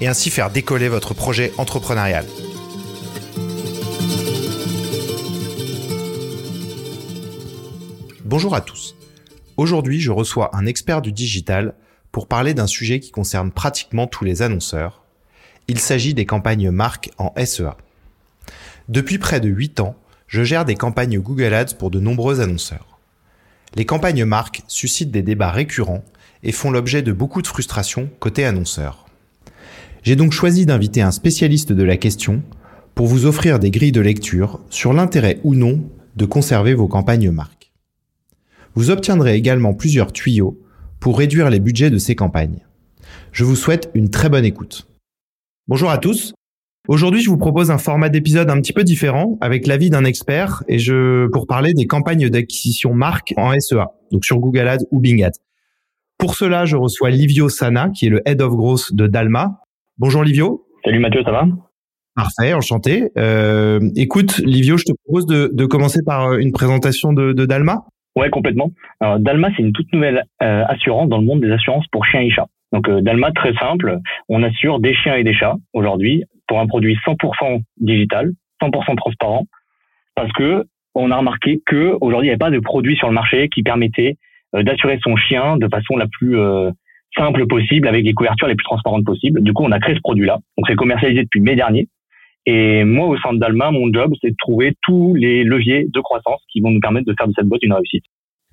et ainsi faire décoller votre projet entrepreneurial. Bonjour à tous. Aujourd'hui, je reçois un expert du digital pour parler d'un sujet qui concerne pratiquement tous les annonceurs. Il s'agit des campagnes marques en SEA. Depuis près de 8 ans, je gère des campagnes Google Ads pour de nombreux annonceurs. Les campagnes marques suscitent des débats récurrents et font l'objet de beaucoup de frustration côté annonceurs. J'ai donc choisi d'inviter un spécialiste de la question pour vous offrir des grilles de lecture sur l'intérêt ou non de conserver vos campagnes marques. Vous obtiendrez également plusieurs tuyaux pour réduire les budgets de ces campagnes. Je vous souhaite une très bonne écoute. Bonjour à tous. Aujourd'hui, je vous propose un format d'épisode un petit peu différent avec l'avis d'un expert et je pour parler des campagnes d'acquisition marque en SEA, donc sur Google Ads ou Bing Ads. Pour cela, je reçois Livio Sana, qui est le Head of Growth de Dalma, Bonjour Livio. Salut Mathieu, ça va? Parfait, enchanté. Euh, écoute, Livio, je te propose de, commencer par euh, une présentation de, Dalma. Ouais, complètement. Alors, Dalma, c'est une toute nouvelle euh, assurance dans le monde des assurances pour chiens et chats. Donc Dalma, très simple, on assure des chiens et des chats aujourd'hui pour un produit 100% digital, 100% transparent, parce que on a remarqué que aujourd'hui il n'y avait pas de produit sur le marché qui permettait d'assurer son chien de façon la plus simple possible avec les couvertures les plus transparentes possibles. Du coup, on a créé ce produit-là. Donc, c'est commercialisé depuis mai dernier. Et moi, au sein Dalma, mon job, c'est de trouver tous les leviers de croissance qui vont nous permettre de faire de cette boîte une réussite.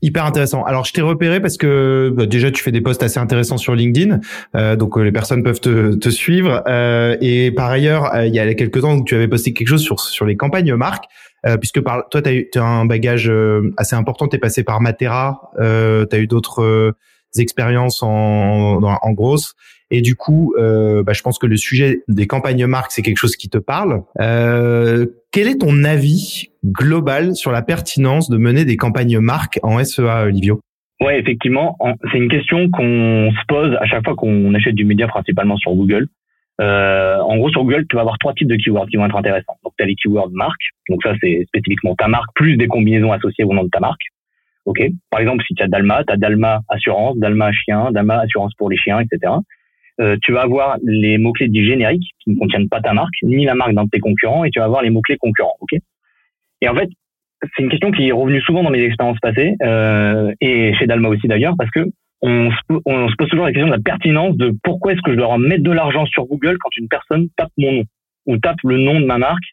Hyper intéressant. Alors je t'ai repéré parce que bah, déjà tu fais des posts assez intéressants sur LinkedIn, euh, donc euh, les personnes peuvent te, te suivre. Euh, et par ailleurs, euh, il y a quelques temps, tu avais posté quelque chose sur sur les campagnes marques, euh, puisque par toi tu as, as, un bagage assez important. Tu es passé par Matera, tu as eu d'autres expériences en, en grosse. Et du coup, euh, bah, je pense que le sujet des campagnes marques, c'est quelque chose qui te parle. Euh, quel est ton avis global sur la pertinence de mener des campagnes marques en SEA, Livio? Ouais, effectivement, c'est une question qu'on se pose à chaque fois qu'on achète du média, principalement sur Google. Euh, en gros, sur Google, tu vas avoir trois types de keywords qui vont être intéressants. Donc, tu as les keywords marque. Donc, ça, c'est spécifiquement ta marque plus des combinaisons associées au nom de ta marque. Ok. Par exemple, si tu as Dalma, tu as Dalma assurance, Dalma chien, Dalma assurance pour les chiens, etc. Euh, tu vas avoir les mots-clés dits génériques qui ne contiennent pas ta marque, ni la marque d'un de tes concurrents, et tu vas avoir les mots-clés concurrents. Ok? Et en fait, c'est une question qui est revenue souvent dans mes expériences passées, euh, et chez Dalma aussi d'ailleurs, parce que on se, on se, pose toujours la question de la pertinence de pourquoi est-ce que je dois mettre de l'argent sur Google quand une personne tape mon nom ou tape le nom de ma marque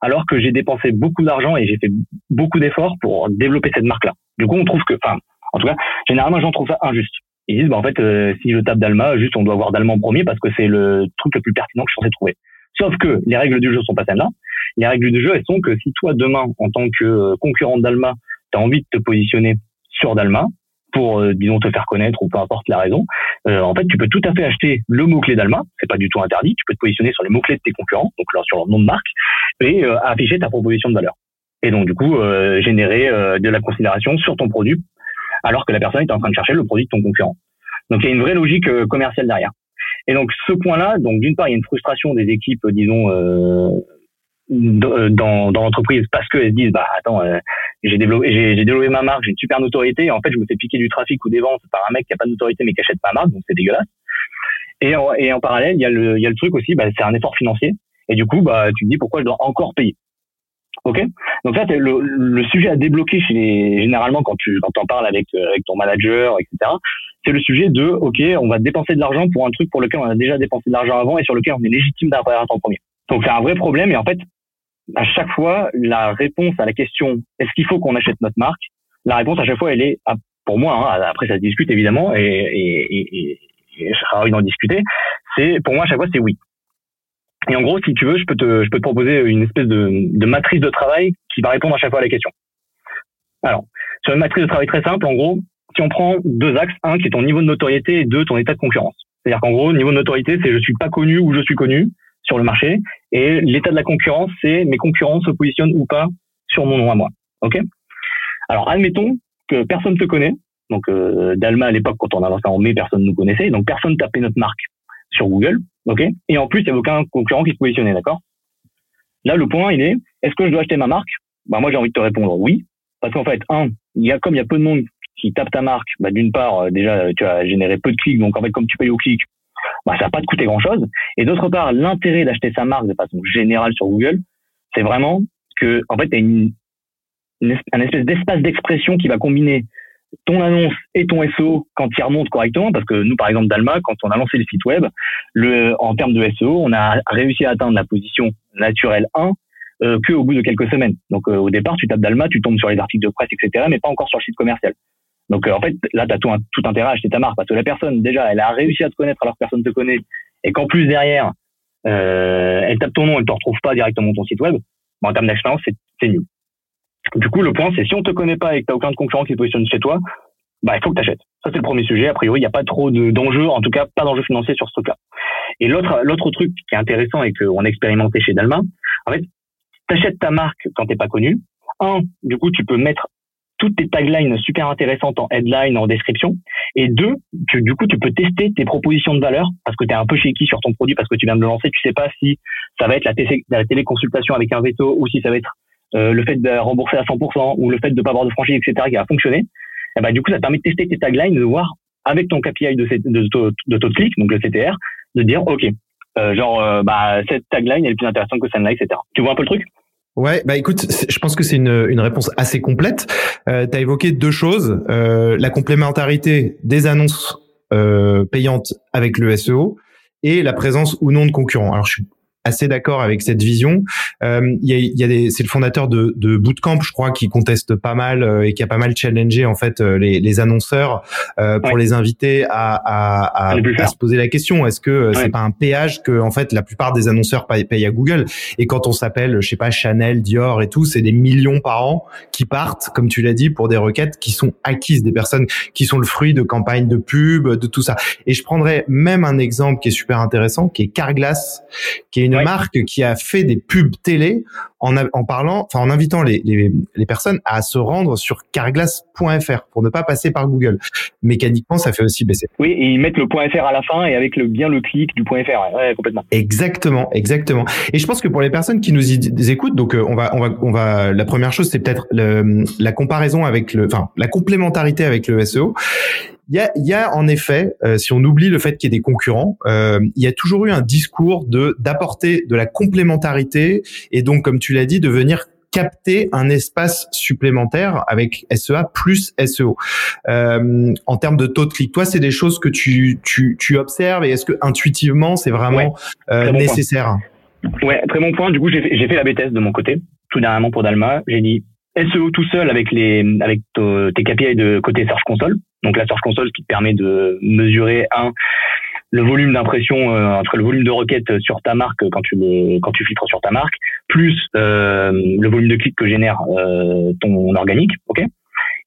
alors que j'ai dépensé beaucoup d'argent et j'ai fait beaucoup d'efforts pour développer cette marque-là. Du coup, on trouve que, enfin, en tout cas, généralement, j'en trouve ça injuste. Ils disent, bah, en fait, euh, si je tape Dalma, juste, on doit voir Dalma en premier parce que c'est le truc le plus pertinent que je suis censé trouver. Sauf que les règles du jeu sont pas celles-là. Les règles du jeu, elles sont que si toi, demain, en tant que euh, concurrent Dalma, tu as envie de te positionner sur Dalma, pour, euh, disons, te faire connaître ou peu importe la raison, en fait, tu peux tout à fait acheter le mot-clé d'Alma, c'est pas du tout interdit, tu peux te positionner sur les mots-clés de tes concurrents, donc sur leur nom de marque, et afficher ta proposition de valeur et donc du coup euh, générer euh, de la considération sur ton produit alors que la personne est en train de chercher le produit de ton concurrent. Donc il y a une vraie logique euh, commerciale derrière. Et donc ce point-là, donc d'une part il y a une frustration des équipes, disons dans, dans l'entreprise parce qu'elles se disent bah attends j'ai développé j'ai développé ma marque j'ai une super notoriété et en fait je me fais piquer du trafic ou des ventes par un mec qui a pas de notoriété mais qui achète ma marque donc c'est dégueulasse et en, et en parallèle il y a le il y a le truc aussi bah, c'est un effort financier et du coup bah tu te dis pourquoi je dois encore payer Donc ça, c'est le, sujet à débloquer généralement quand tu quand en parles avec euh, ton manager, etc. C'est le sujet de ok, on va dépenser de l'argent pour un truc pour lequel on a déjà dépensé de l'argent avant et sur lequel on est légitime d'apparaître en premier. Donc c'est un vrai problème et en fait, à chaque fois, la réponse à la question est-ce qu'il faut qu'on achète notre marque, la réponse à chaque fois, elle est ah, pour moi. Hein, après, ça se discute évidemment et, et, et, et d'en discuter. C'est pour moi à chaque fois, c'est oui. Et en gros, si tu veux, je peux te, je peux te proposer une espèce de, de matrice de travail qui va répondre à chaque fois à la question. Alors, sur une matrice de travail très simple, en gros, si on prend deux axes, un qui est ton niveau de notoriété et deux ton état de concurrence. C'est-à-dire qu'en gros, niveau de notoriété, c'est je suis pas connu ou je suis connu sur le marché. Et l'état de la concurrence, c'est mes concurrents se positionnent ou pas sur mon nom à moi. Ok? Alors, admettons que personne te connaît. Donc, euh, Dalma, à l'époque, quand on a lancé en mai, personne ne nous connaissait. Donc, personne tapait notre marque sur Google. OK Et en plus, il n'y avait aucun concurrent qui se positionnait, d'accord Là, le point, il est, est-ce que je dois acheter ma marque bah, Moi, j'ai envie de te répondre oui. Parce qu'en fait, un, il y a, comme il y a peu de monde qui tape ta marque, bah, d'une part, euh, déjà, tu as généré peu de clics. Donc, en fait, comme tu payes au clic, bah, ça va pas te coûter grand chose. Et d'autre part, l'intérêt d'acheter sa marque de façon générale sur Google, c'est vraiment que, en fait, tu as une, un espèce d'espace d'expression qui va combiner ton annonce et ton SEO quand il remonte correctement, parce que nous, par exemple, Dalma, quand on a lancé le site web, le, en termes de SEO, on a réussi à atteindre la position naturelle 1 euh, que au bout de quelques semaines. Donc, euh, au départ, tu tapes Dalma, tu tombes sur les articles de presse, etc., mais pas encore sur le site commercial. Donc, euh, en fait, là, tu as tout, tout intérêt à acheter ta marque, parce que la personne, déjà, elle a réussi à te connaître alors que personne te connaît, et qu'en plus, derrière, euh, elle tape ton nom, elle te retrouve pas directement ton site web, en termes d'expérience, c'est nul. Du coup, le point, c'est si on te connaît pas et que tu aucun concurrent qui se positionne chez toi, bah, il faut que tu achètes. Ça, c'est le premier sujet. A priori, il n'y a pas trop d'enjeux, en tout cas, pas d'enjeux financiers sur ce truc-là. Et l'autre, l'autre truc qui est intéressant et qu'on a expérimenté chez Dalma, en fait, t'achètes ta marque quand t'es pas connu. Un, du coup, tu peux mettre toutes tes taglines super intéressantes en headline, en description. Et deux, tu, du coup, tu peux tester tes propositions de valeur parce que tu es un peu shaky sur ton produit parce que tu viens de le lancer. Tu sais pas si ça va être la, la téléconsultation avec un veto ou si ça va être euh, le fait de rembourser à 100% ou le fait de ne pas avoir de franchise, etc., qui a fonctionné, et eh ben, du coup, ça permet de tester tes taglines, de voir avec ton KPI de, de, de, de taux clic, donc le CTR, de dire, OK, euh, genre, euh, bah, cette tagline, elle est plus intéressante que celle-là, etc. Tu vois un peu le truc? Ouais, bah écoute, je pense que c'est une, une réponse assez complète. Euh, tu as évoqué deux choses, euh, la complémentarité des annonces payantes avec le SEO et la présence ou non de concurrents. Alors je suis assez d'accord avec cette vision. Euh, il y a, y a des, c'est le fondateur de, de Bootcamp, je crois, qui conteste pas mal euh, et qui a pas mal challengé en fait euh, les, les annonceurs pour les inviter à, à, à, à, se poser la question. Est-ce que c'est pas un péage que en fait la plupart des annonceurs payent, à Google? Et quand on s'appelle, je sais pas, Chanel, Dior et tout, c'est des millions par an qui partent, comme tu l'as dit, pour des requêtes qui sont acquises, des personnes qui sont le fruit de campagnes de pub, de tout ça. Et je prendrais même un exemple qui est super intéressant, qui est Carglass, qui est une marque qui a fait des pubs télé en, en parlant, enfin en invitant les, les, les, personnes à se rendre sur carglass.fr pour ne pas passer par Google. Mécaniquement, ça fait aussi baisser. Oui, et ils mettent le .fr à la fin et avec le bien le clic du .fr. Ouais, complètement. Exactement, exactement. Et je pense que pour les personnes qui nous écoutent, donc euh, on va, on va, on va. La première chose, c'est peut-être la comparaison avec le, enfin la complémentarité avec le SEO. Il y a, y a, en effet, euh, si on oublie le fait qu'il y ait des concurrents, euh, il y a toujours eu un discours de d'apporter de la complémentarité et donc, comme tu l'as dit, de venir capter un espace supplémentaire avec SEA plus SEO. Euh, en termes de taux de clic, toi, c'est des choses que tu, tu, tu observes et est-ce que intuitivement, c'est vraiment euh, nécessaire? Ouais, très bon point. Du coup, j'ai fait, fait la BTS de mon côté, tout dernièrement pour Dalma. J'ai dit SEO tout seul avec les avec tes KPI de côté Search Console. Donc la Search Console qui te permet de mesurer un le volume d'impression euh, entre le volume de requêtes sur ta marque quand tu le, quand tu filtres sur ta marque plus euh, le volume de clics que génère euh, ton organique, ok?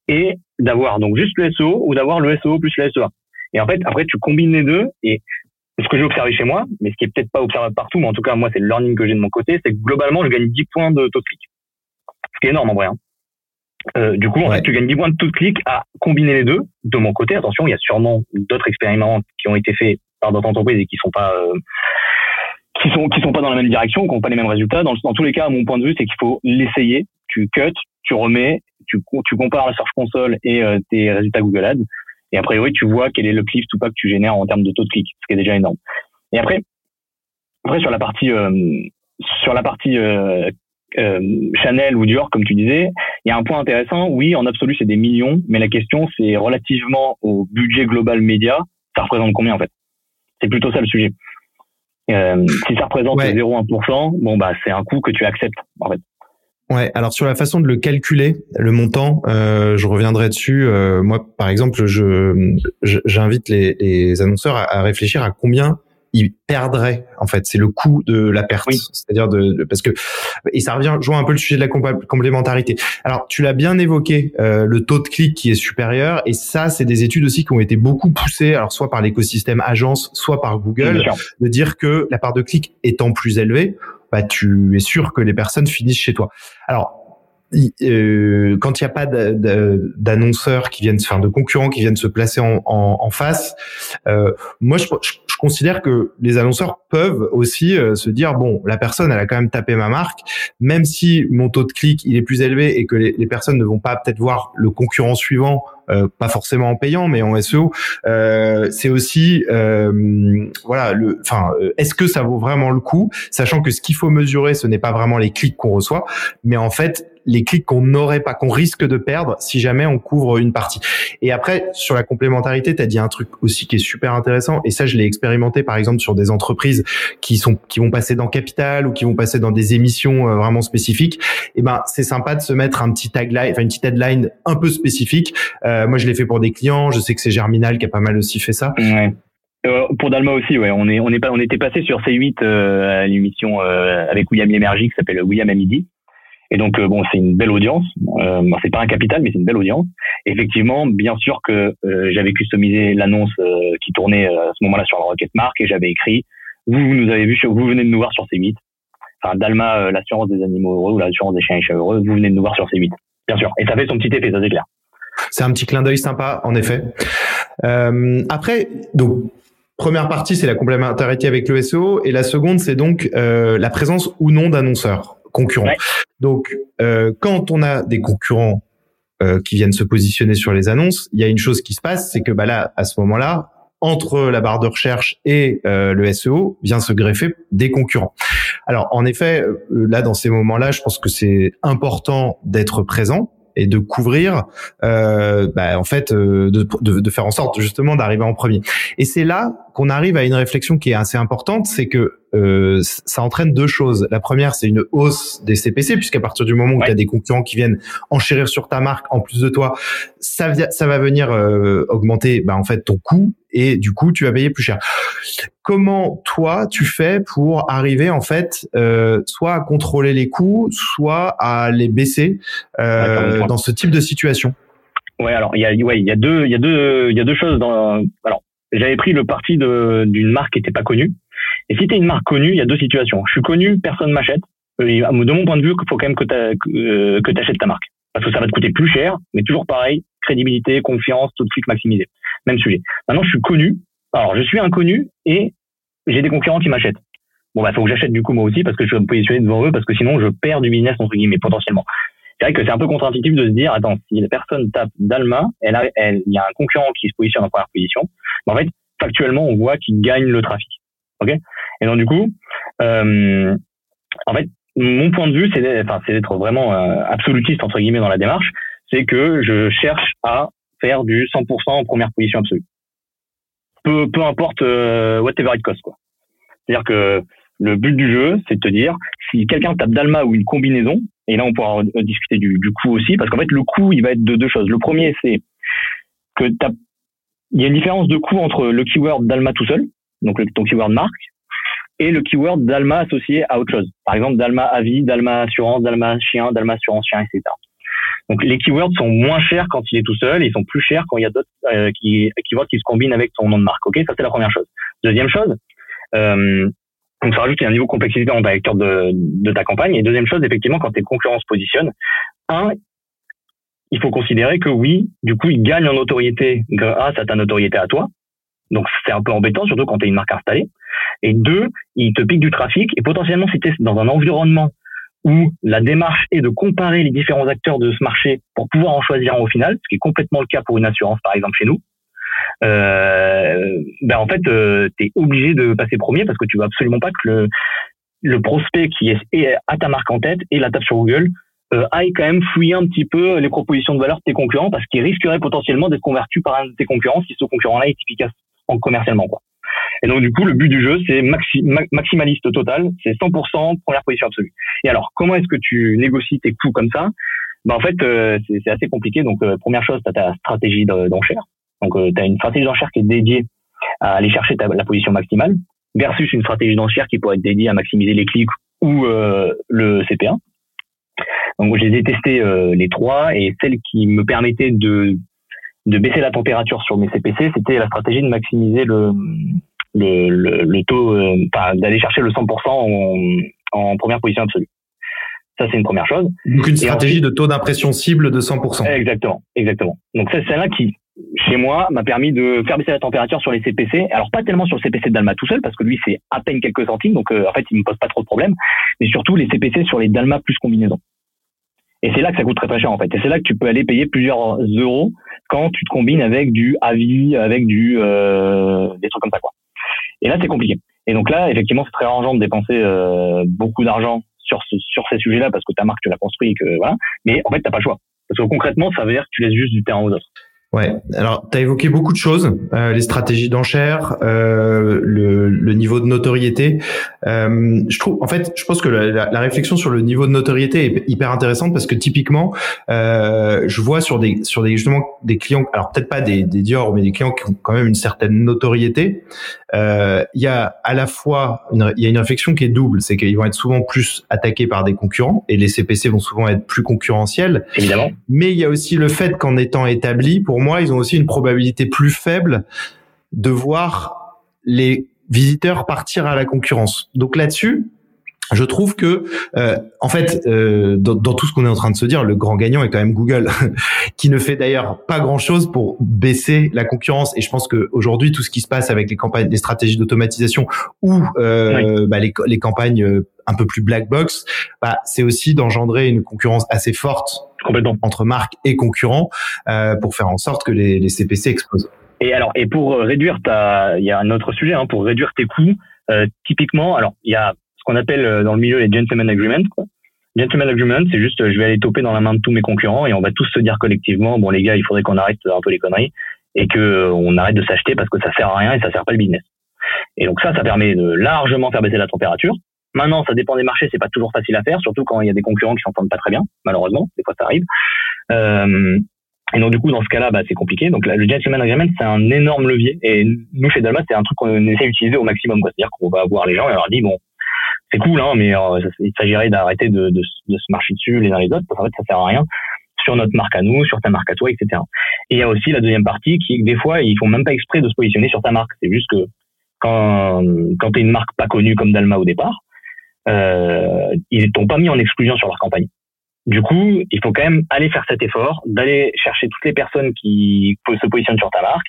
Et d'avoir donc juste le SEO ou d'avoir le SEO plus le SEA. Et en fait, après tu combines les deux et ce que j'ai observé chez moi, mais ce qui est peut-être pas observé partout, mais en tout cas moi c'est le learning que j'ai de mon côté, c'est que globalement je gagne 10 points de taux de clic. Qui est énorme en vrai. Hein. Euh, du coup, en fait, tu gagnes 10 points de tout clic à combiner les deux. De mon côté, attention, il y a sûrement d'autres expériments qui ont été faits par d'autres entreprises et qui sont pas euh, qui sont qui sont pas dans la même direction, qui n'ont pas les mêmes résultats. Dans, dans tous les cas, mon point de vue, c'est qu'il faut l'essayer. Tu cut, tu remets, tu tu compares la Search Console et euh, tes résultats Google Ads. Et après, oui, tu vois quel est le cliff tout pas que tu génères en termes de taux de clic, ce qui est déjà énorme. Et après, après sur la partie euh, sur la partie euh, Chanel ou Dior, comme tu disais, il y a un point intéressant. Oui, en absolu, c'est des millions, mais la question, c'est relativement au budget global média, ça représente combien en fait? C'est plutôt ça le sujet. Euh, si ça représente 0,1%, bon bah c'est un coût que tu acceptes en fait. Ouais, alors sur la façon de le calculer, le montant, euh, je reviendrai dessus. Euh, moi, par exemple, je j'invite les, les, annonceurs à, réfléchir à combien il perdrait en fait. C'est le coût de la perte, c'est-à-dire de, parce que et ça revient joue un peu le sujet de la complémentarité. Alors tu l'as bien évoqué, euh, le taux de clic qui est supérieur et ça c'est des études aussi qui ont été beaucoup poussées, alors soit par l'écosystème agence, soit par Google, de dire que la part de clic étant plus élevée, bah tu es sûr que les personnes finissent chez toi. Alors euh, quand il n'y a pas d'annonceurs qui viennent, enfin de concurrents qui viennent se placer en, en, en face, euh, moi je, je, considère que les annonceurs peuvent aussi euh, se dire bon, la personne elle a quand même tapé ma marque, même si mon taux de clic il est plus élevé et que les, les personnes ne vont pas peut-être voir le concurrent suivant, euh, pas forcément en payant mais en SEO, c'est aussi voilà le, enfin est-ce que ça vaut vraiment le coup, sachant que ce qu'il faut mesurer ce n'est pas vraiment les clics qu'on reçoit, mais en fait les clics qu'on n'aurait pas, qu'on risque de perdre si jamais on couvre une partie. Et après, sur la complémentarité, tu as dit un truc aussi qui est super intéressant, et ça, je l'ai expérimenté par exemple sur des entreprises qui sont qui vont passer dans Capital ou qui vont passer dans des émissions euh, vraiment spécifiques. Et eh ben, c'est sympa de se mettre un petit tagline, enfin une petite headline un peu spécifique. Euh, moi, je l'ai fait pour des clients. Je sais que c'est Germinal qui a pas mal aussi fait ça. Ouais. Euh, pour Dalma aussi, ouais, on est on est pas on était passé sur C8 à l'émission avec William Lémergie qui s'appelle William à midi. Et donc euh, bon, c'est une belle audience. Euh, c'est pas un capital, mais c'est une belle audience. Effectivement, bien sûr que euh, j'avais customisé l'annonce qui tournait à ce moment-là sur la Rocket Mark et j'avais écrit vous, vous nous avez vu, vous venez de nous voir sur C8. Enfin, Dalma, l'assurance des animaux heureux ou l'assurance des chiens et chats heureux, vous venez de nous voir sur C8. Bien sûr. Et ça fait son petit effet, ça c'est clair. C'est un petit clin d'œil sympa, en effet. après, donc première partie, c'est la complémentarité avec le SEO, et la seconde, c'est donc la présence ou non d'annonceurs concurrents. Donc, euh, quand on a des concurrents euh, qui viennent se positionner sur les annonces, il y a une chose qui se passe, c'est que bah là, à ce moment-là, entre la barre de recherche et euh, le SEO vient se greffer des concurrents. Alors en effet, euh, là dans ces moments-là, je pense que c'est important d'être présent et de couvrir, euh, bah, en fait, euh, de, de, de, faire en sorte justement d'arriver en premier. Et c'est là qu'on arrive à une réflexion qui est assez importante, c'est que euh, ça entraîne deux choses. La première, c'est une hausse des CPC, puisqu'à partir du moment où il y a des concurrents qui viennent enchérir sur ta marque en plus de toi, ça, ça va venir euh, augmenter bah, en fait ton coût et du coup tu vas payer plus cher. Comment toi tu fais pour arriver en fait euh, soit à contrôler les coûts, soit à les baisser euh, dans ce type de situation? Ouais, alors il y a ouais il y a deux il y a deux il y a deux choses dans alors j'avais pris le parti d'une marque qui était pas connue. Et si tu es une marque connue, il y a deux situations. Je suis connu, personne m'achète. Euh, de mon point de vue, il faut quand même que tu euh, achètes ta marque. Parce que ça va te coûter plus cher, mais toujours pareil, crédibilité, confiance, tout de suite maximisé. Même sujet. Maintenant, je suis connu. Alors, je suis inconnu et j'ai des concurrents qui m'achètent. Bon, bah, faut que j'achète du coup moi aussi parce que je vais me positionner devant eux parce que sinon je perds du business entre guillemets potentiellement. C'est vrai que c'est un peu contre-intuitif de se dire, attends, si la personne tape Dalma, elle a, elle, il y a un concurrent qui se positionne en première position. Mais en fait, factuellement, on voit qu'il gagne le trafic. Ok Et donc du coup, euh, en fait, mon point de vue, c'est d'être vraiment euh, absolutiste entre guillemets dans la démarche, c'est que je cherche à faire du 100% en première position absolue. Peu, peu importe euh, whatever it cost quoi. C'est-à-dire que le but du jeu, c'est de te dire si quelqu'un tape Dalma ou une combinaison, et là on pourra discuter du, du coût aussi, parce qu'en fait le coût il va être de deux choses. Le premier c'est que il y a une différence de coût entre le keyword Dalma tout seul, donc le, ton keyword marque, et le keyword Dalma associé à autre chose. Par exemple, Dalma avis, Dalma assurance, Dalma chien, Dalma assurance chien, etc. Donc les keywords sont moins chers quand il est tout seul, ils sont plus chers quand il y a d'autres euh, qui, keywords qui se combinent avec ton nom de marque. Ok, ça c'est la première chose. Deuxième chose, euh, donc ça rajoute un niveau de complexité dans ta lecture de, de ta campagne. Et deuxième chose, effectivement, quand tes concurrents se positionnent, un, il faut considérer que oui, du coup, ils gagnent en notoriété grâce à ta notoriété à toi. Donc c'est un peu embêtant, surtout quand tu es une marque installée. Et deux, ils te piquent du trafic et potentiellement si tu es dans un environnement où la démarche est de comparer les différents acteurs de ce marché pour pouvoir en choisir un au final, ce qui est complètement le cas pour une assurance par exemple chez nous, euh, ben en fait euh, tu es obligé de passer premier parce que tu veux absolument pas que le, le prospect qui est à ta marque en tête et la tape sur Google euh, aille quand même fouiller un petit peu les propositions de valeur de tes concurrents parce qu'ils risqueraient potentiellement d'être convertis par un de tes concurrents si ce concurrent-là est efficace en commercialement quoi. Et donc du coup le but du jeu c'est maximaliste total, c'est 100% première position absolue. Et alors comment est-ce que tu négocies tes coûts comme ça? Ben, en fait euh, c'est assez compliqué. Donc euh, première chose tu as ta stratégie d'enchère. Donc tu as une stratégie d'enchère qui est dédiée à aller chercher ta, la position maximale. versus une stratégie d'enchère qui pourrait être dédiée à maximiser les clics ou le CPA. Donc je les ai testés les trois et celle qui me permettait de de baisser la température sur mes CPC, c'était la stratégie de maximiser le le, le, taux, d'aller chercher le 100% en, en première position absolue. Ça, c'est une première chose. Donc une stratégie de taux d'impression cible de 100%. Exactement, exactement. Donc c'est celle-là qui, chez moi, m'a permis de faire baisser la température sur les CPC. Alors pas tellement sur le CPC de Dalma tout seul, parce que lui c'est à peine quelques centimes, donc euh, en fait il me pose pas trop de problèmes, mais surtout les CPC sur les Dalma plus combinaison. Et c'est là que ça coûte très très cher en fait. Et c'est là que tu peux aller payer plusieurs euros quand tu te combines avec du avis, avec du euh, des trucs comme ça quoi. Et là c'est compliqué. Et donc là effectivement c'est très arrangeant de dépenser euh, beaucoup d'argent sur, ce, sur ces sujets-là parce que ta marque, tu l'as construit, que, voilà. Mais en fait, t'as pas le choix. Parce que concrètement, ça veut dire que tu laisses juste du terrain aux autres. Ouais. Alors, tu as évoqué beaucoup de choses, euh, les stratégies d'enchères, euh, le, le, niveau de notoriété. Euh, je trouve, en fait, je pense que la, la, réflexion sur le niveau de notoriété est hyper intéressante parce que typiquement, euh, je vois sur des sur des justement des clients, alors peut-être pas des, des Dior, mais des clients qui ont quand même une certaine notoriété. Euh, il y a à la fois une, il y a une réflexion qui est double, c'est qu'ils vont être souvent plus attaqués par des concurrents et les CPC vont souvent être plus concurrentiels. Évidemment. Mais il y a aussi le fait qu'en étant établis, pour moi, ils ont aussi une probabilité plus faible de voir les visiteurs partir à la concurrence. Donc là-dessus, je trouve que, euh, en fait, euh, dans, tout ce qu'on est en train de se dire, le grand gagnant est quand même Google, qui ne fait d'ailleurs pas grand-chose pour baisser la concurrence. Et je pense qu'aujourd'hui, tout ce qui se passe avec les campagnes, les stratégies d'automatisation ou euh, bah, les, les, campagnes un peu plus black box, bah, c'est aussi d'engendrer une concurrence assez forte entre marques et concurrents euh, pour faire en sorte que les, les, CPC explosent. Et alors, et pour réduire ta, il y a un autre sujet, hein, pour réduire tes coûts, euh, typiquement, alors il y a ce qu'on appelle euh, dans le milieu les gentleman agreements. Quoi. Gentleman agreement, c'est juste, je vais aller toper dans la main de tous mes concurrents et on va tous se dire collectivement, bon les gars, il faudrait qu'on arrête un peu les conneries et que on arrête de s'acheter parce que ça sert à rien et ça sert pas le business. Et donc ça, ça permet de largement faire baisser la température. Maintenant, ça dépend des marchés, c'est pas toujours facile à faire, surtout quand il y a des concurrents qui s'entendent pas très bien, malheureusement, des fois ça arrive. Euh, et donc du coup, dans ce cas-là, bah, c'est compliqué. Donc le gentleman agreement, c'est un énorme levier. Et nous, chez Dalma, c'est un truc qu'on essaie d'utiliser au maximum. C'est-à-dire qu'on va voir les gens et on leur dit, bon, c'est cool, hein, mais euh, il s'agirait d'arrêter de, de, de, se marcher dessus les uns les autres, parce qu'en fait, ça sert à rien sur notre marque à nous, sur ta marque à toi, etc. Et il y a aussi la deuxième partie qui, des fois, ils font même pas exprès de se positionner sur ta marque. C'est juste que quand, quand tu es une marque pas connue comme Dalma au départ, euh, ils t'ont pas mis en exclusion sur leur campagne. Du coup, il faut quand même aller faire cet effort, d'aller chercher toutes les personnes qui se positionnent sur ta marque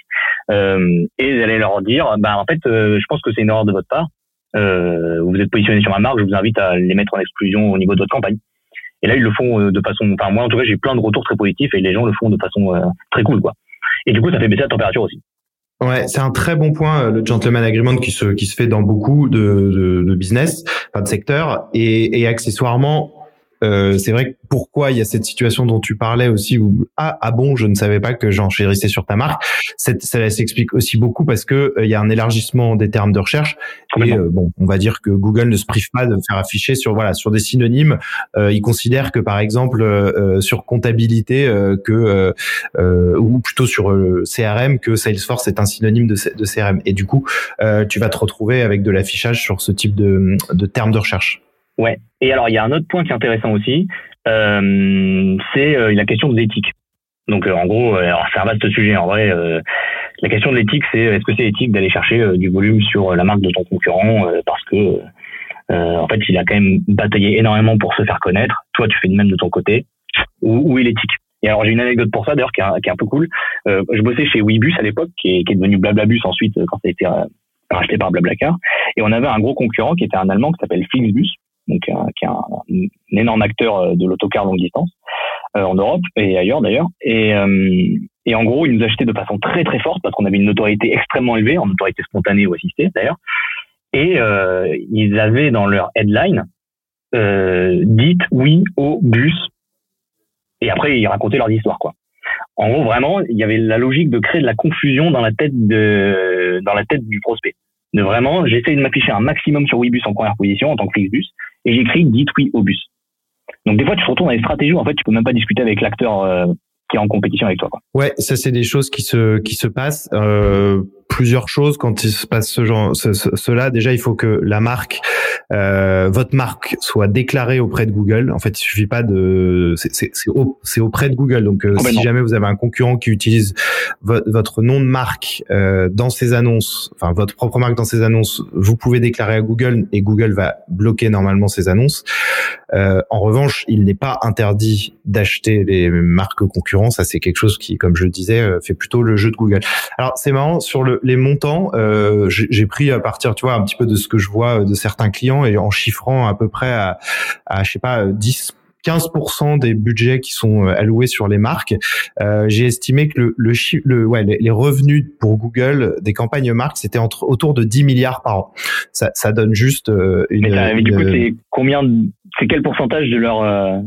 euh, et d'aller leur dire, bah en fait, euh, je pense que c'est une erreur de votre part. Euh, vous êtes positionné sur ma marque, je vous invite à les mettre en exclusion au niveau de votre campagne. Et là, ils le font euh, de façon, enfin moi en tout cas, j'ai plein de retours très positifs et les gens le font de façon euh, très cool, quoi. Et du coup, ça fait baisser la température aussi. Ouais, c'est un très bon point, le gentleman agreement qui se qui se fait dans beaucoup de, de, de business, enfin de secteurs, et, et accessoirement, euh, c'est vrai que pourquoi il y a cette situation dont tu parlais aussi où ah, ah bon je ne savais pas que j'enchérissais sur ta marque. Ça s'explique aussi beaucoup parce que euh, il y a un élargissement des termes de recherche et euh, bon on va dire que Google ne se prive pas de faire afficher sur voilà sur des synonymes. Il considère que par exemple sur comptabilité que ou plutôt sur CRM que Salesforce est un synonyme de, de CRM et du coup tu vas te retrouver avec de l'affichage sur ce type de, de termes de recherche Ouais. Et alors, il y a un autre point qui est intéressant aussi, euh, c'est euh, la question de l'éthique. Donc, euh, en gros, alors c'est un vaste sujet. En vrai, la question de l'éthique, c'est est-ce que c'est éthique d'aller chercher du volume sur la marque de ton concurrent parce que, en fait, il a quand même bataillé énormément pour se faire connaître. Toi, tu fais de même de ton côté. Où, est l'éthique? Et alors, j'ai une anecdote pour ça, d'ailleurs, qui, qui, est un peu cool. je bossais chez Webus à l'époque, qui est, qui est devenu Blablabus ensuite quand ça a été racheté par Blablacar. Et on avait un gros concurrent qui était un Allemand qui s'appelle Flixbus donc qui est un, énorme acteur euh, de l'autocar longue distance euh, en Europe et ailleurs d'ailleurs. Et, euh, et en gros, ils nous achetaient de façon très très forte parce qu'on avait une notoriété extrêmement élevée, en notoriété spontanée ou assistée d'ailleurs. Et euh, ils avaient dans leur headline euh, dites oui au bus. Et après, ils racontaient leurs histoires quoi. En gros, vraiment, il y avait la logique de créer de la confusion dans la tête de dans la tête du prospect. De vraiment, j'essaie de m'afficher un maximum sur Webus en première position en tant que Flixbus et j'écris dites oui au bus. Donc des fois tu te retrouves dans les stratégies où en fait tu peux même pas discuter avec l'acteur euh, qui est en compétition avec toi. Quoi. Ouais, ça c'est des choses qui se qui se passent. Euh, plusieurs choses quand il se passe ce genre, cela. Déjà, il faut que la marque, euh, votre marque, soit déclarée auprès de Google. En fait, il suffit pas de, c'est auprès de Google. Donc, euh, si jamais vous avez un concurrent qui utilise votre nom de marque euh, dans ses annonces, enfin votre propre marque dans ses annonces, vous pouvez déclarer à Google et Google va bloquer normalement ces annonces. Euh, en revanche, il n'est pas interdit d'acheter les marques concurrentes. Ça, c'est quelque chose qui, comme je le disais, euh, fait plutôt le jeu de Google. Alors, c'est marrant sur le, les montants. Euh, j'ai pris à partir, tu vois, un petit peu de ce que je vois de certains clients et en chiffrant à peu près à, à je sais pas, 10 15% des budgets qui sont euh, alloués sur les marques. Euh, J'ai estimé que le, le, le ouais, les, revenus pour Google des campagnes marques, c'était entre autour de 10 milliards par an. Ça, ça donne juste euh, une. Mais, du coup, c'est combien, c'est quel pourcentage de leur euh,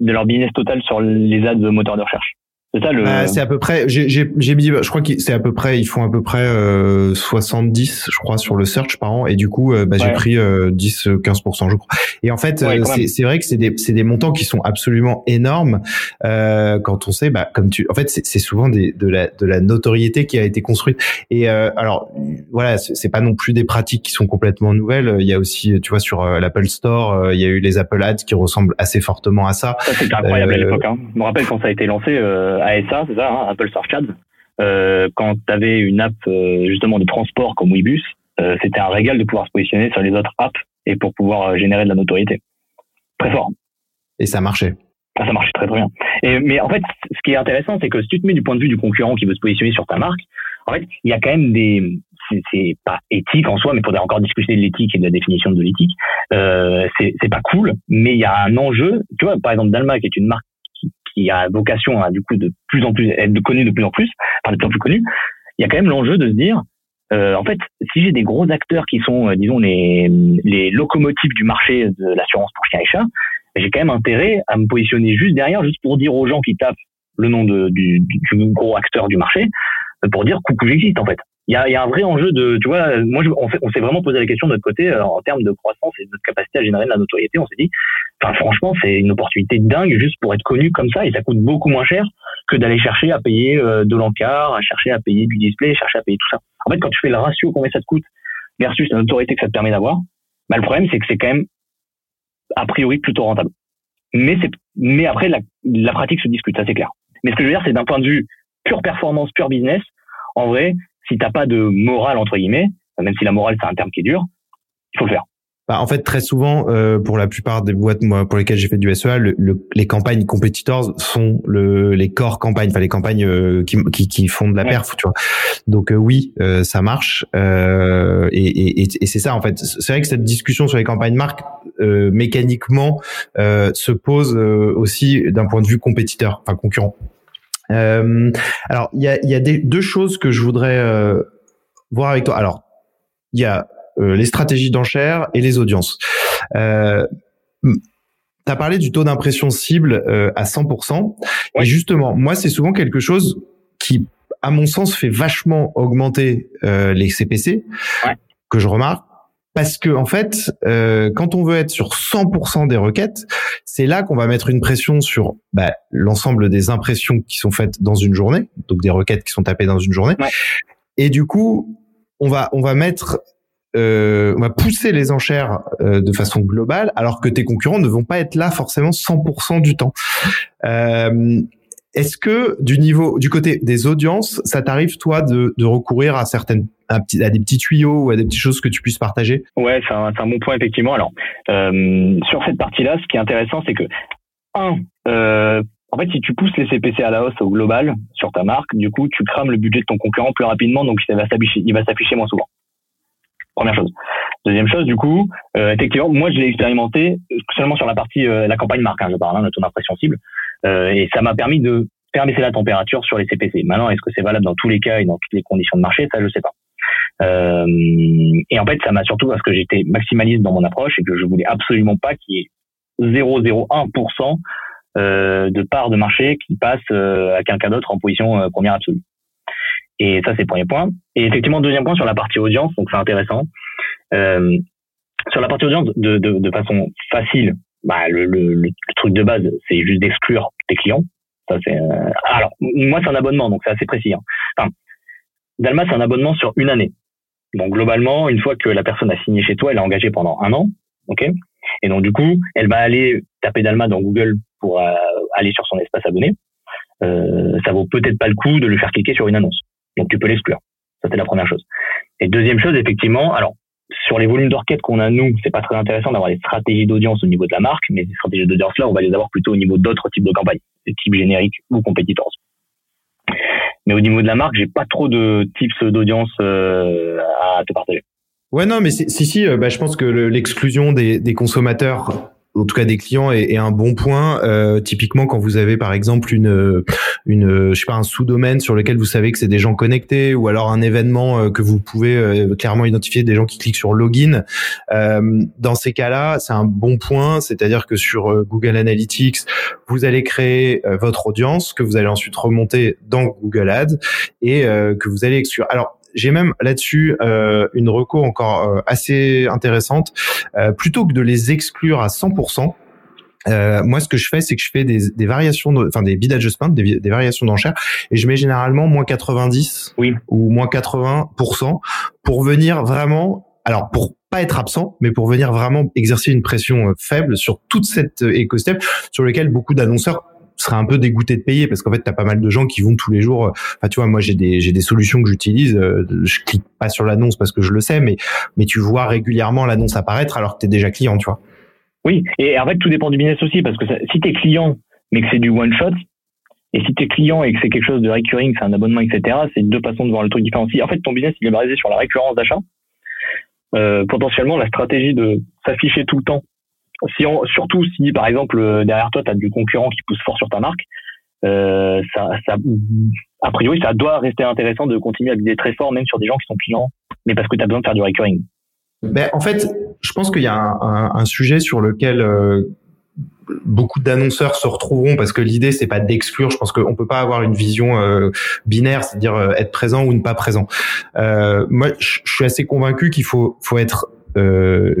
de leur business total sur les ads de moteurs de recherche? C'est ça le. Bah, c'est à peu près. J'ai mis. Je crois que c'est à peu près. Ils font à peu près euh, 70, je crois, sur le search par an. Et du coup, euh, bah, j'ai pris euh, 10, 15 je crois. Et en fait, euh, c'est vrai que c'est des c'est des montants qui sont absolument énormes euh, quand on sait. Bah, comme tu. En fait, c'est souvent des de la de la notoriété qui a été construite. Et euh, alors voilà, c'est pas non plus des pratiques qui sont complètement nouvelles. Il y a aussi, tu vois, sur l'Apple Store, il y a eu les Apple Ads qui ressemblent assez fortement à ça. Ça c'était incroyable à l'époque. Hein. Je me rappelle quand ça a été lancé ASA, c'est ça, hein, Apple Ads. Euh, quand tu avais une app euh, justement de transport comme Webus, euh, c'était un régal de pouvoir se positionner sur les autres apps et pour pouvoir générer de la notoriété. Très fort. Et ça marchait. Ah, ça marchait très très bien. Et, mais en fait, ce qui est intéressant, c'est que si tu te mets du point de vue du concurrent qui veut se positionner sur ta marque, en fait, il y a quand même des, c'est pas éthique en soi, mais il faudrait encore discuter de l'éthique et de la définition de l'éthique. Euh, c'est pas cool, mais il y a un enjeu. Tu vois, par exemple, Dalma, qui est une marque qui a vocation à du coup de plus en plus être connu de plus en plus, enfin de plus en plus connu, il y a quand même l'enjeu de se dire, euh, en fait, si j'ai des gros acteurs qui sont, euh, disons, les, les locomotives du marché de l'assurance pour chien et chat, j'ai quand même intérêt à me positionner juste derrière, juste pour dire aux gens qui tapent le nom de, du, du gros acteur du marché, pour dire coucou j'existe en fait il y a, y a, un vrai enjeu de, tu vois, moi, je, on, on s'est vraiment posé la question de notre côté euh, en termes de croissance et de notre capacité à générer de la notoriété. On s'est dit, enfin, franchement, c'est une opportunité dingue juste pour être connu comme ça et ça coûte beaucoup moins cher que d'aller chercher à payer euh, de l'encart, à chercher à payer du display, chercher à payer tout ça. En fait, quand tu fais le ratio combien ça te coûte versus la notoriété que ça te permet d'avoir, bah, le problème, c'est que c'est quand même a priori plutôt rentable. Mais c'est, mais après, la, la pratique se discute, ça c'est clair. Mais ce que je veux dire, c'est d'un point de vue pure performance, pure business, en vrai, si t'as pas de morale entre guillemets, même si la morale c'est un terme qui est dur, il faut le faire. Bah, en fait, très souvent, euh, pour la plupart des boîtes moi, pour lesquelles j'ai fait du SEA, le, les campagnes competitors sont le, les corps campagnes, enfin les campagnes euh, qui, qui, qui, font de la perf, tu vois. Donc euh, oui, euh, ça marche. et, et, et c'est ça, en fait. C'est vrai que cette discussion sur les campagnes marques, mécaniquement, se pose aussi d'un point de vue compétiteur, enfin concurrent. Euh, alors, il y a, y a des, deux choses que je voudrais euh, voir avec toi. Alors, il y a euh, les stratégies d'enchères et les audiences. Euh, tu as parlé du taux d'impression cible euh, à 100%. Et justement, moi, c'est souvent quelque chose qui, à mon sens, fait vachement augmenter les CPC, ouais. que je remarque parce que en fait, euh, quand on veut être sur 100% des requêtes, c'est là qu'on va mettre une pression sur bah, l'ensemble des impressions qui sont faites dans une journée, donc des requêtes qui sont tapées dans une journée. Et du coup, on va on va mettre euh, on va pousser les enchères euh, de façon globale, alors que tes concurrents ne vont pas être là forcément 100% du temps. Est-ce que du niveau, du côté des audiences, ça t'arrive toi de, de recourir à certaines à, des petits tuyaux ou à des petites choses que tu puisses partager? Ouais, c'est un, un, bon point effectivement. Alors euh, sur cette partie-là, ce qui est intéressant, c'est que un, euh, en fait, si tu pousses les CPC à la hausse au global sur ta marque, du coup, tu crames le budget de ton concurrent plus rapidement, donc il va s'afficher, il va s'afficher moins souvent. Première chose. Deuxième chose, du coup, euh, effectivement, moi, je l'ai expérimenté seulement sur la partie euh, la campagne marque, hein, je parle hein, de ton impression cible. Euh, et ça m'a permis de faire baisser la température sur les CPC. Maintenant, est-ce que c'est valable dans tous les cas et dans toutes les conditions de marché? Ça, je sais pas. Euh, et en fait, ça m'a surtout parce que j'étais maximaliste dans mon approche et que je voulais absolument pas qu'il y ait 0,01% euh, de part de marché qui passe euh, à quelqu'un d'autre en position euh, première absolue. Et ça, c'est le premier point. Et effectivement, deuxième point sur la partie audience, donc c'est intéressant. Sur la partie audience, de, de, de façon facile, bah, le, le, le, truc de base, c'est juste d'exclure tes clients. Ça, euh... Alors, moi, c'est un abonnement, donc c'est assez précis. Hein. Enfin, Dalma, c'est un abonnement sur une année. Donc globalement, une fois que la personne a signé chez toi, elle est engagée pendant un an, ok? Et donc du coup, elle va aller taper Dalma dans Google pour euh, aller sur son espace abonné. Euh, ça vaut peut-être pas le coup de le faire cliquer sur une annonce. Donc tu peux l'exclure. Ça c'est la première chose. Et deuxième chose, effectivement, alors sur les volumes d'enquête qu'on a nous, c'est pas très intéressant d'avoir des stratégies d'audience au niveau de la marque, mais ces stratégies d'audience là, on va les avoir plutôt au niveau d'autres types de campagnes, des types génériques ou compétiteurs. Mais au niveau de la marque, j'ai pas trop de tips d'audience euh, à te partager. Ouais, non, mais si, si, euh, bah, je pense que l'exclusion des, des consommateurs en tout cas des clients est, un bon point. Euh, typiquement, quand vous avez par exemple une, une, je sais pas, un sous-domaine sur lequel vous savez que c'est des gens connectés, ou alors un événement euh, que vous pouvez euh, clairement identifier des gens qui cliquent sur login. dans ces cas-là, c'est un bon point. C'est-à-dire que sur Google Analytics, vous allez créer votre audience que vous allez ensuite remonter dans Google Ads et que vous allez exclure. Alors j'ai même là-dessus euh, une recours encore euh, assez intéressante. Euh, plutôt que de les exclure à 100%, euh, moi, ce que je fais, c'est que je fais des, des variations, de, enfin des bid adjustments, des, des variations d'enchères, et je mets généralement moins 90 oui. ou moins 80% pour venir vraiment, alors pour pas être absent, mais pour venir vraiment exercer une pression faible sur toute cette écosystème sur lequel beaucoup d'annonceurs serais un peu dégoûté de payer parce qu'en fait, tu as pas mal de gens qui vont tous les jours. Euh, enfin, tu vois, moi, j'ai des, j'ai des solutions que j'utilise. Euh, je clique pas sur l'annonce parce que je le sais, mais, mais tu vois régulièrement l'annonce apparaître alors que tu es déjà client, tu vois. Oui, et en fait, tout dépend du business aussi parce que si tu es client, mais que c'est du one shot, et si tu es client et que c'est quelque chose de recurring, c'est un abonnement, etc., c'est deux façons de voir le truc différent. en fait, ton business, il est basé sur la récurrence d'achat, euh, potentiellement, la stratégie de s'afficher tout le temps si surtout si par exemple euh, derrière toi tu as du concurrent qui pousse fort sur ta marque, euh, a priori ça doit rester intéressant de continuer à viser très fort même sur des gens qui sont clients, mais parce que tu as besoin de faire du recurring. Ben, en fait, je pense qu'il y a un, sujet sur lequel euh, beaucoup d'annonceurs se retrouveront parce que l'idée c'est pas d'exclure. Je pense qu'on peut pas avoir une vision euh, binaire, c'est-à-dire euh, être présent ou ne pas présent. moi, je suis assez convaincu qu'il faut faut être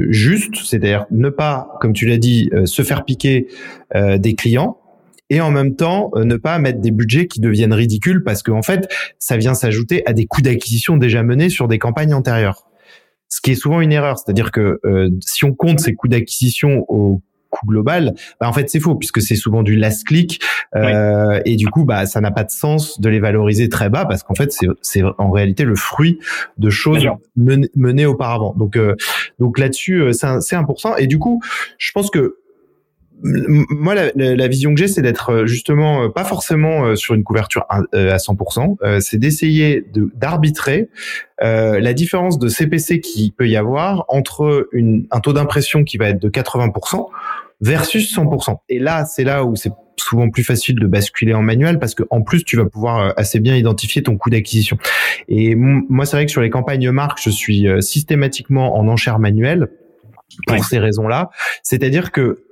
juste, c'est-à-dire ne pas, comme tu l'as dit, se faire piquer des clients et en même temps ne pas mettre des budgets qui deviennent ridicules parce qu'en en fait, ça vient s'ajouter à des coûts d'acquisition déjà menés sur des campagnes antérieures. Ce qui est souvent une erreur, c'est-à-dire que si on compte ces coûts d'acquisition au coût global, bah en fait c'est faux puisque c'est souvent du last click euh, et du coup bah ça n'a pas de sens de les valoriser très bas parce qu'en fait c'est en réalité le fruit de choses menées, auparavant. Donc euh, donc là-dessus euh, c'est important et du coup je pense que moi, la, la, vision que j'ai, c'est d'être justement pas forcément sur une couverture à, 100%, c'est d'essayer d'arbitrer la différence de CPC qui peut y avoir entre une, un taux d'impression qui va être de 80% versus 100%. Et là, c'est là où c'est souvent plus facile de basculer en manuel parce que en plus tu vas pouvoir euh, assez bien identifier ton coût d'acquisition. Et moi c'est vrai que sur les campagnes marques, je suis euh, systématiquement en enchère manuelle pour ces raisons-là. C'est-à-dire que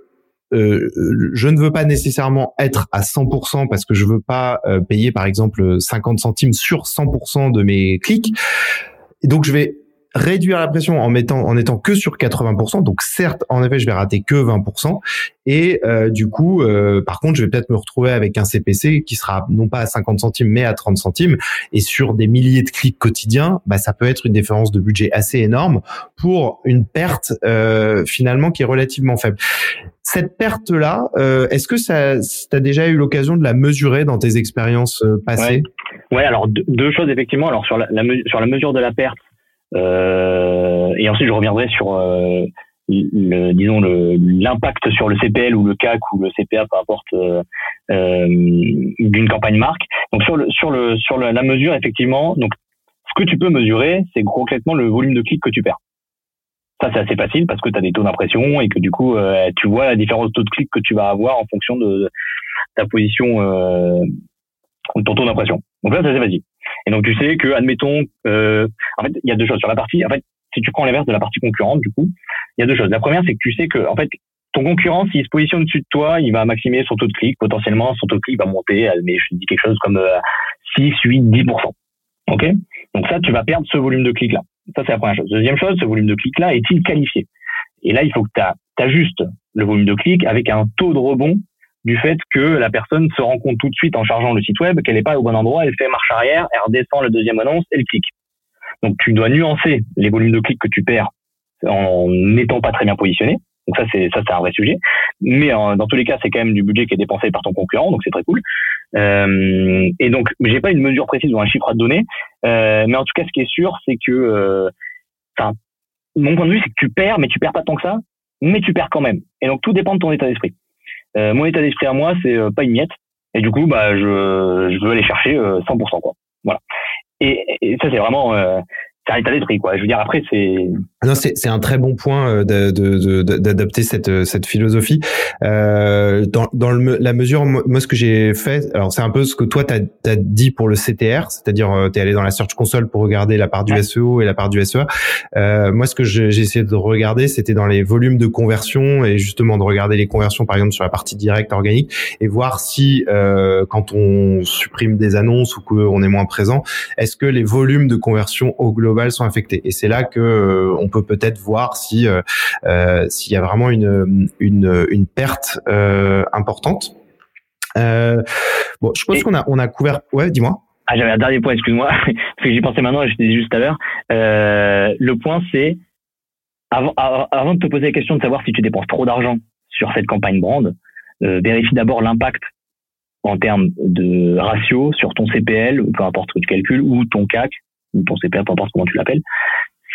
euh, je ne veux pas nécessairement être à 100% parce que je veux pas payer par exemple 50 centimes sur 100% de mes clics. Et donc je vais réduire la pression en mettant en étant que sur 80%. Donc certes, en effet, je vais rater que 20%. Et euh, du coup, euh, par contre, je vais peut-être me retrouver avec un CPC qui sera non pas à 50 centimes, mais à 30 centimes. Et sur des milliers de clics quotidiens, bah, ça peut être une différence de budget assez énorme pour une perte euh, finalement qui est relativement faible. Cette perte-là, est-ce que ça, as déjà eu l'occasion de la mesurer dans tes expériences passées? Ouais. alors deux, choses effectivement. Alors sur la, sur la mesure de la perte, euh, et ensuite, je reviendrai sur euh, le, disons l'impact sur le CPL ou le CAC ou le CPA, peu importe, euh, euh, d'une campagne marque. Donc sur le sur le sur la mesure, effectivement, donc ce que tu peux mesurer, c'est concrètement le volume de clics que tu perds. Ça, c'est assez facile parce que tu as des taux d'impression et que du coup, euh, tu vois la différence de taux de clics que tu vas avoir en fonction de ta position euh, ou ton taux d'impression. Donc là, c'est assez facile. Et donc tu sais que, admettons, euh, en fait, il y a deux choses sur la partie. En fait, si tu prends l'inverse de la partie concurrente, du coup, il y a deux choses. La première, c'est que tu sais que, en fait, ton concurrent, s'il se positionne au-dessus de toi, il va maximiser son taux de clic. Potentiellement, son taux de clic va monter, mais je te dis quelque chose comme 6, 8, 10%. OK? Donc ça, tu vas perdre ce volume de clic-là. Ça, c'est la première chose. Deuxième chose, ce volume de clic-là est-il qualifié? Et là, il faut que tu ajustes le volume de clic avec un taux de rebond du fait que la personne se rend compte tout de suite en chargeant le site web qu'elle n'est pas au bon endroit, elle fait marche arrière, elle redescend la deuxième annonce, elle clique. Donc tu dois nuancer les volumes de clics que tu perds en n'étant pas très bien positionné. Donc ça c'est ça c'est un vrai sujet. Mais dans tous les cas c'est quand même du budget qui est dépensé par ton concurrent, donc c'est très cool. Euh, et donc j'ai pas une mesure précise ou un chiffre à te donner, euh, mais en tout cas ce qui est sûr c'est que, euh, enfin mon point de vue c'est que tu perds, mais tu perds pas tant que ça, mais tu perds quand même. Et donc tout dépend de ton état d'esprit. Euh, mon état d'esprit à moi c'est pas une miette, et du coup bah je veux aller chercher 100% quoi. Voilà. Et, et ça c'est vraiment un état d'esprit quoi. Je veux dire après c'est non c'est un très bon point euh, de d'adopter cette euh, cette philosophie. Euh, dans dans le, la mesure moi ce que j'ai fait alors c'est un peu ce que toi t'as as dit pour le CTR c'est-à-dire euh, t'es allé dans la Search Console pour regarder la part du SEO et la part du SEA euh, moi ce que j'ai essayé de regarder c'était dans les volumes de conversion et justement de regarder les conversions par exemple sur la partie directe organique et voir si euh, quand on supprime des annonces ou qu'on est moins présent est-ce que les volumes de conversion au global sont affectées. Et c'est là que euh, on peut peut-être voir si euh, euh, s'il y a vraiment une une, une perte importante. bon, je pense qu'on a on a couvert. Ouais, dis-moi. Ah, j'avais un dernier point, excuse-moi, parce que j'y pensais maintenant et je dit juste à l'heure. le point, c'est avant, avant de te poser la question de savoir si tu dépenses trop d'argent sur cette campagne brand, vérifie d'abord l'impact en termes de ratio sur ton CPL, peu importe ce que tu calcules, ou ton CAC, ou ton CPL, peu importe comment tu l'appelles,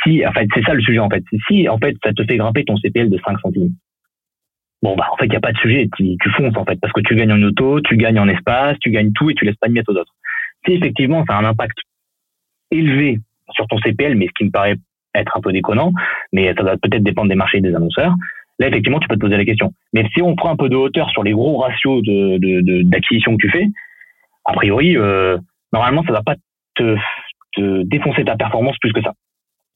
si, en fait, c'est ça le sujet, en fait. Si, en fait, ça te fait grimper ton CPL de 5 centimes, bon, bah, en fait, il n'y a pas de sujet, tu, fonces, en fait, parce que tu gagnes en auto, tu gagnes en espace, tu gagnes tout et tu laisses pas de miettes aux autres. Si, effectivement, ça a un impact élevé sur ton CPL, mais ce qui me paraît être un peu déconnant, mais ça doit peut-être dépendre des marchés et des annonceurs. Là, effectivement, tu peux te poser la question. Mais si on prend un peu de hauteur sur les gros ratios de, d'acquisition que tu fais, a priori, euh, normalement, ça va pas te te défoncer ta performance plus que ça.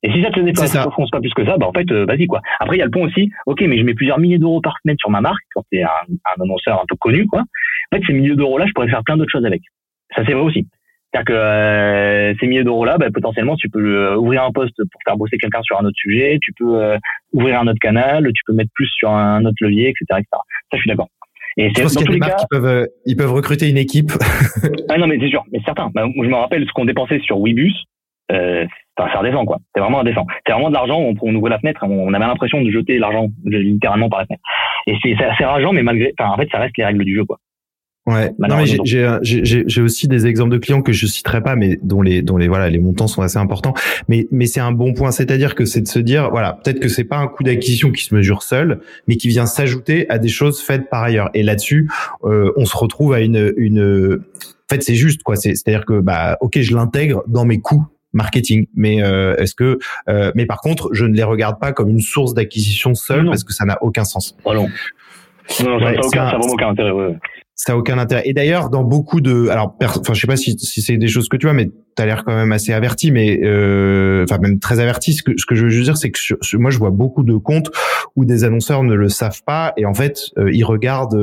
Et si ça te défonce pas plus que ça, bah en fait, euh, vas-y quoi. Après, il y a le point aussi. Ok, mais je mets plusieurs milliers d'euros par semaine sur ma marque quand t'es un, un annonceur un peu connu, quoi. En fait, ces milliers d'euros-là, je pourrais faire plein d'autres choses avec. Ça, c'est vrai aussi. C'est-à-dire que euh, ces milliers d'euros-là, bah, potentiellement, tu peux euh, ouvrir un poste pour faire bosser quelqu'un sur un autre sujet, tu peux ouvrir un autre canal, tu peux mettre plus sur un autre levier, etc., etc. Ça, je suis d'accord. Et je pense qu'il y a des marques qui peuvent, ils peuvent recruter une équipe. ah non, mais c'est sûr, mais certains. Bah, je me rappelle ce qu'on dépensait sur Webus. Euh, c'est indécent, quoi. C'est vraiment indécent. C'est vraiment de l'argent, on, on ouvrait la fenêtre, on, avait l'impression de jeter l'argent littéralement par la fenêtre. Et c'est assez rageant, mais malgré, enfin, en fait, ça reste les règles du jeu, quoi. Ouais. Non mais j'ai aussi des exemples de clients que je citerai pas, mais dont les dont les voilà les montants sont assez importants. Mais mais c'est un bon point, c'est-à-dire que c'est de se dire voilà peut-être que c'est pas un coût d'acquisition qui se mesure seul, mais qui vient s'ajouter à des choses faites par ailleurs. Et là-dessus, euh, on se retrouve à une une en fait c'est juste quoi. C'est-à-dire que bah ok je l'intègre dans mes coûts marketing. Mais euh, est-ce que, euh, mais par contre, je ne les regarde pas comme une source d'acquisition seule parce que ça n'a aucun sens. Oh non. Non, ça n'a aucun, aucun intérêt. Ouais ça a aucun intérêt. Et d'ailleurs, dans beaucoup de, alors, enfin, je sais pas si, si c'est des choses que tu vois, mais tu as l'air quand même assez averti, mais euh, enfin même très averti. Ce que, ce que je veux dire, c'est que moi, je vois beaucoup de comptes où des annonceurs ne le savent pas et en fait, euh, ils regardent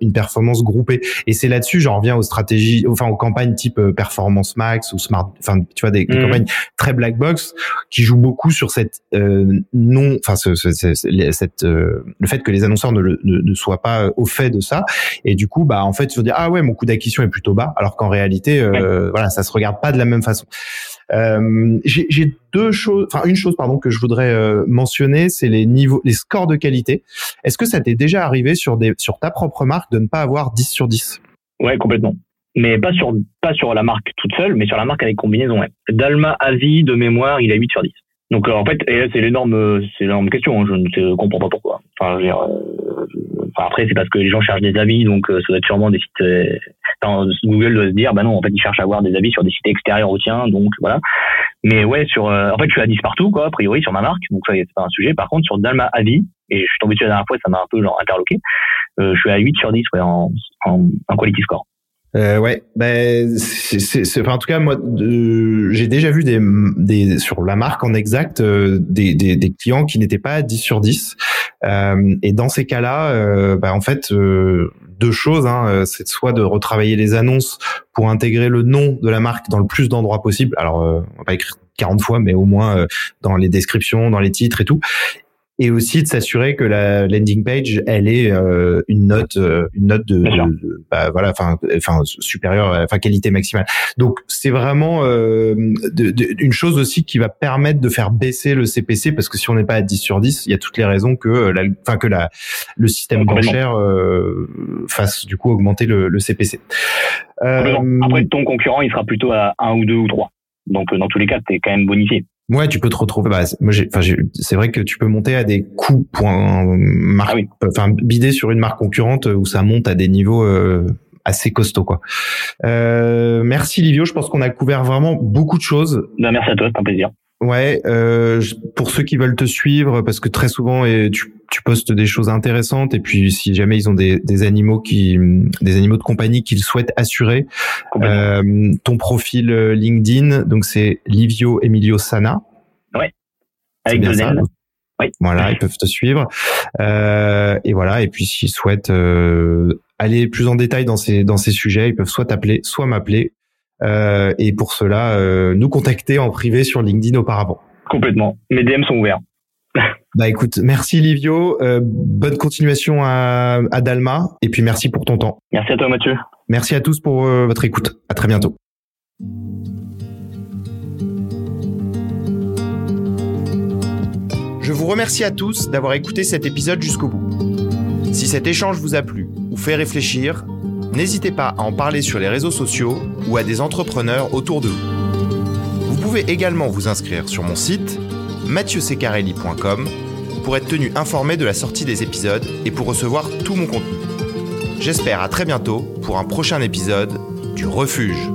une performance groupée. Et c'est là-dessus, j'en reviens aux stratégies, enfin aux campagnes type euh, performance max ou smart, enfin tu vois des, mmh. campagnes très black box qui jouent beaucoup sur cette euh, non, enfin ce, ce, cette le fait que les annonceurs ne, ne, ne soient pas au fait de ça et du coup, bah en fait, ils vont dire ah ouais, mon coût d'acquisition est plutôt bas, alors qu'en réalité, euh, voilà, ça se regarde pas de la même façon. Euh, j'ai deux choses, enfin une chose pardon que je voudrais euh, mentionner, c'est les niveaux, les scores de qualité. Est-ce que ça t'est déjà arrivé sur des sur ta propre marque de ne pas avoir 10 sur 10 Ouais, complètement. Mais pas sur pas sur la marque toute seule, mais sur la marque avec combinaison. Ouais. Dalma Asie de mémoire, il a 8 sur 10. Donc en fait, c'est l'énorme, c'est l'énorme question. Hein, je ne comprends pas pourquoi. Après, c'est parce que les gens cherchent des avis, donc euh, ça doit être sûrement des sites. Euh, Google doit se dire, bah non, en fait, ils cherchent à avoir des avis sur des sites extérieurs au tien, donc voilà. Mais ouais, sur, euh, en fait, je suis à 10 partout, quoi, a priori, sur ma marque, donc ça, c'est pas un sujet. Par contre, sur Dalma Avis, et je suis tombé dessus la dernière fois, ça m'a un peu interloqué. je suis à 8 sur 10 ouais, en, en, en quality score. Euh, ouais, ben c'est, enfin, en tout cas moi j'ai déjà vu des, des sur la marque en exact euh, des, des, des, clients qui n'étaient pas à 10 sur 10 euh, et dans ces cas-là, euh, ben, en fait euh, deux choses, hein, c'est soit de retravailler les annonces pour intégrer le nom de la marque dans le plus d'endroits possible. Alors on va pas écrire 40 fois, mais au moins dans les descriptions, dans les titres et tout. Et aussi de s'assurer que la landing page elle est euh, une note euh, une note de, bah, voilà enfin enfin supérieure enfin qualité maximale. Donc c'est vraiment euh, une chose aussi qui va permettre de faire baisser le CPC parce que si on n'est pas à 10 sur 10 il y a toutes les raisons que la enfin que la le système d'enchère fasse du coup augmenter le, le CPC après ton concurrent il sera plutôt à 1 ou 2 ou 3 donc dans tous les cas tu es quand même bonifié Ouais, tu peux te retrouver. Bah, moi, enfin, c'est vrai que tu peux monter à des coûts point marque, ah enfin, bider sur une marque concurrente où ça monte à des niveaux euh, assez costauds, quoi. Euh, merci Livio, je pense qu'on a couvert vraiment beaucoup de choses. Bah, merci à toi, c'est un plaisir. Ouais, euh, pour ceux qui veulent te suivre, parce que très souvent et tu, tu postes des choses intéressantes, et puis si jamais ils ont des, des animaux qui, des animaux de compagnie qu'ils souhaitent assurer, euh, ton profil euh, LinkedIn, donc c'est Livio Emilio Sana. Ouais. Avec deux N. Oui. Voilà, ils peuvent te suivre. Euh, et voilà, et puis s'ils souhaitent aller plus en détail dans ces dans ces sujets, ils peuvent soit t'appeler, soit m'appeler euh, et pour cela, euh, nous contacter en privé sur LinkedIn auparavant. Complètement. Mes DM sont ouverts. bah écoute, merci Livio. Euh, bonne continuation à, à, Dalma. Et puis merci pour ton temps. Merci à toi Mathieu. Merci à tous pour votre écoute. À très bientôt. Je vous remercie à tous d'avoir écouté cet épisode jusqu'au bout. Si cet échange vous a plu ou fait réfléchir, n'hésitez pas à en parler sur les réseaux sociaux ou à des entrepreneurs autour de vous. Vous pouvez également vous inscrire sur mon site mathieusecarelli.com pour être tenu informé de la sortie des épisodes et pour recevoir tout mon contenu. J'espère à très bientôt pour un prochain épisode du Refuge.